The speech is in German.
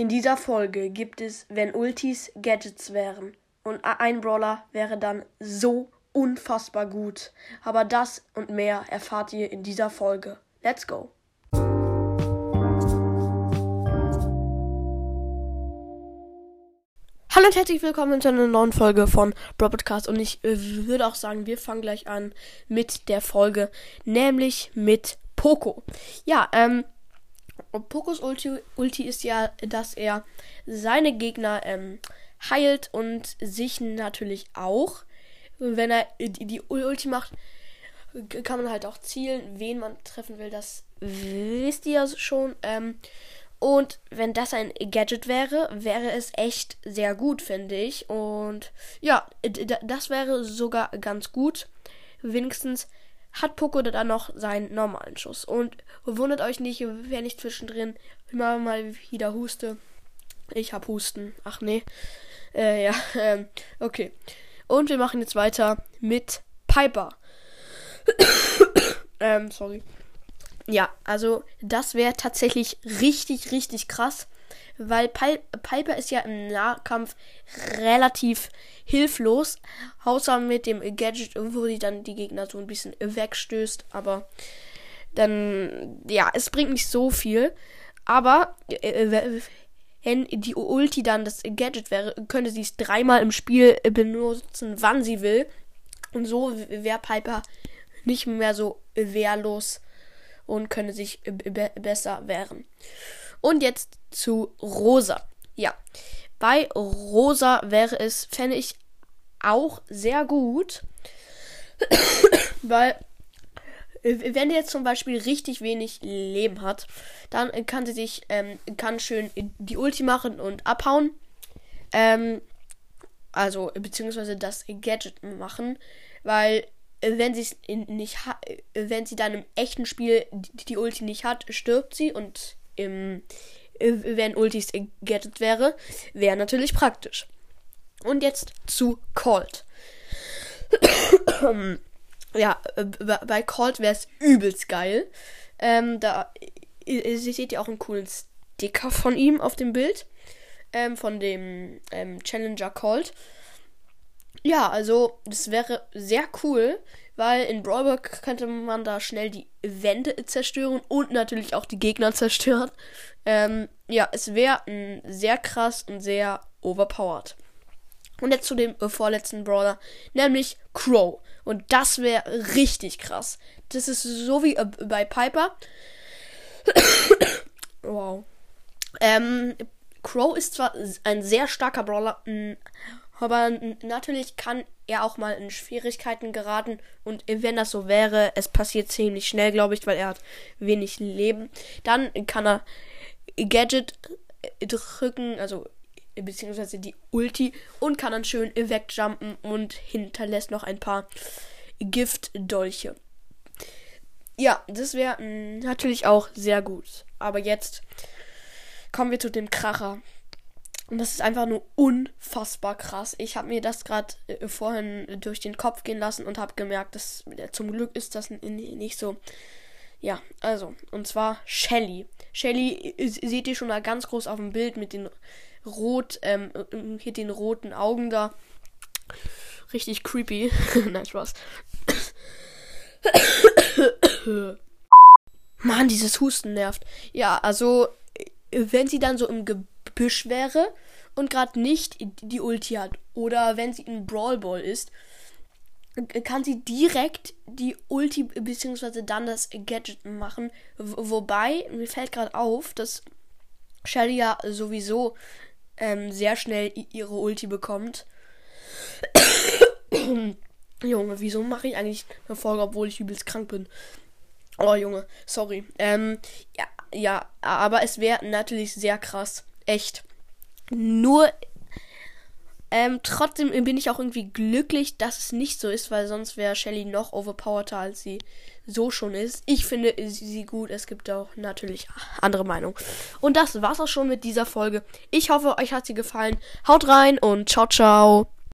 In dieser Folge gibt es, wenn Ultis Gadgets wären. Und ein Brawler wäre dann so unfassbar gut. Aber das und mehr erfahrt ihr in dieser Folge. Let's go! Hallo und herzlich willkommen zu einer neuen Folge von Bro Podcast und ich äh, würde auch sagen, wir fangen gleich an mit der Folge, nämlich mit Poco. Ja, ähm, Pokos Ulti, Ulti ist ja, dass er seine Gegner ähm, heilt und sich natürlich auch. Wenn er die, die Ulti macht, kann man halt auch zielen, wen man treffen will. Das wisst ihr schon. Ähm, und wenn das ein Gadget wäre, wäre es echt sehr gut, finde ich. Und ja, das wäre sogar ganz gut. Wenigstens hat Poco dann noch seinen normalen Schuss. Und wundert euch nicht, wenn ich zwischendrin immer mal wieder huste. Ich hab Husten. Ach nee. Äh, ja, ähm, okay. Und wir machen jetzt weiter mit Piper. ähm, sorry. Ja, also das wäre tatsächlich richtig, richtig krass weil Pal Piper ist ja im Nahkampf relativ hilflos, außer mit dem Gadget, wo sie dann die Gegner so ein bisschen wegstößt, aber dann, ja, es bringt nicht so viel, aber äh, wenn die Ulti dann das Gadget wäre, könnte sie es dreimal im Spiel benutzen, wann sie will, und so wäre Piper nicht mehr so wehrlos und könnte sich besser wehren. Und jetzt zu Rosa. Ja, bei Rosa wäre es, fände ich auch sehr gut, weil wenn er jetzt zum Beispiel richtig wenig Leben hat, dann kann sie sich, ähm, kann schön die Ulti machen und abhauen. Ähm, also, beziehungsweise das Gadget machen, weil wenn sie nicht wenn sie dann im echten Spiel die, die Ulti nicht hat, stirbt sie und im, äh, wenn Ultis gettet wäre, wäre natürlich praktisch. Und jetzt zu Colt. ja, äh, bei Colt wäre es übelst geil. Ähm, da ihr seht ihr auch einen coolen Sticker von ihm auf dem Bild. Ähm, von dem ähm, Challenger Colt. Ja, also das wäre sehr cool, weil in Brawlberg könnte man da schnell die Wände zerstören und natürlich auch die Gegner zerstören. Ähm, ja, es wäre sehr krass und sehr overpowered. Und jetzt zu dem äh, vorletzten Brawler, nämlich Crow. Und das wäre richtig krass. Das ist so wie äh, bei Piper. wow. Ähm, Crow ist zwar ein sehr starker Brawler, aber natürlich kann er auch mal in Schwierigkeiten geraten. Und wenn das so wäre, es passiert ziemlich schnell, glaube ich, weil er hat wenig Leben. Dann kann er Gadget drücken, also beziehungsweise die Ulti und kann dann schön wegjumpen und hinterlässt noch ein paar Giftdolche. Ja, das wäre natürlich auch sehr gut. Aber jetzt kommen wir zu dem Kracher. Und das ist einfach nur unfassbar krass. Ich habe mir das gerade äh, vorhin durch den Kopf gehen lassen und habe gemerkt, dass äh, zum Glück ist das nicht so. Ja, also, und zwar Shelly. Shelly äh, seht ihr schon mal ganz groß auf dem Bild mit den rot, ähm, hier den roten Augen da. Richtig creepy. Nein, Spaß. Mann, dieses Husten nervt. Ja, also, wenn sie dann so im Gebäude Büsch wäre und gerade nicht die Ulti hat oder wenn sie in Brawl Ball ist, kann sie direkt die Ulti bzw. dann das Gadget machen. wobei, mir fällt gerade auf, dass Shelly ja sowieso ähm, sehr schnell ihre Ulti bekommt. Junge, wieso mache ich eigentlich eine Folge, obwohl ich übelst krank bin? Oh, Junge, sorry. Ähm, ja, ja, aber es wäre natürlich sehr krass, echt. Nur ähm, trotzdem bin ich auch irgendwie glücklich, dass es nicht so ist, weil sonst wäre Shelly noch overpowerter, als sie so schon ist. Ich finde sie gut. Es gibt auch natürlich andere Meinungen. Und das war's auch schon mit dieser Folge. Ich hoffe, euch hat sie gefallen. Haut rein und ciao, ciao.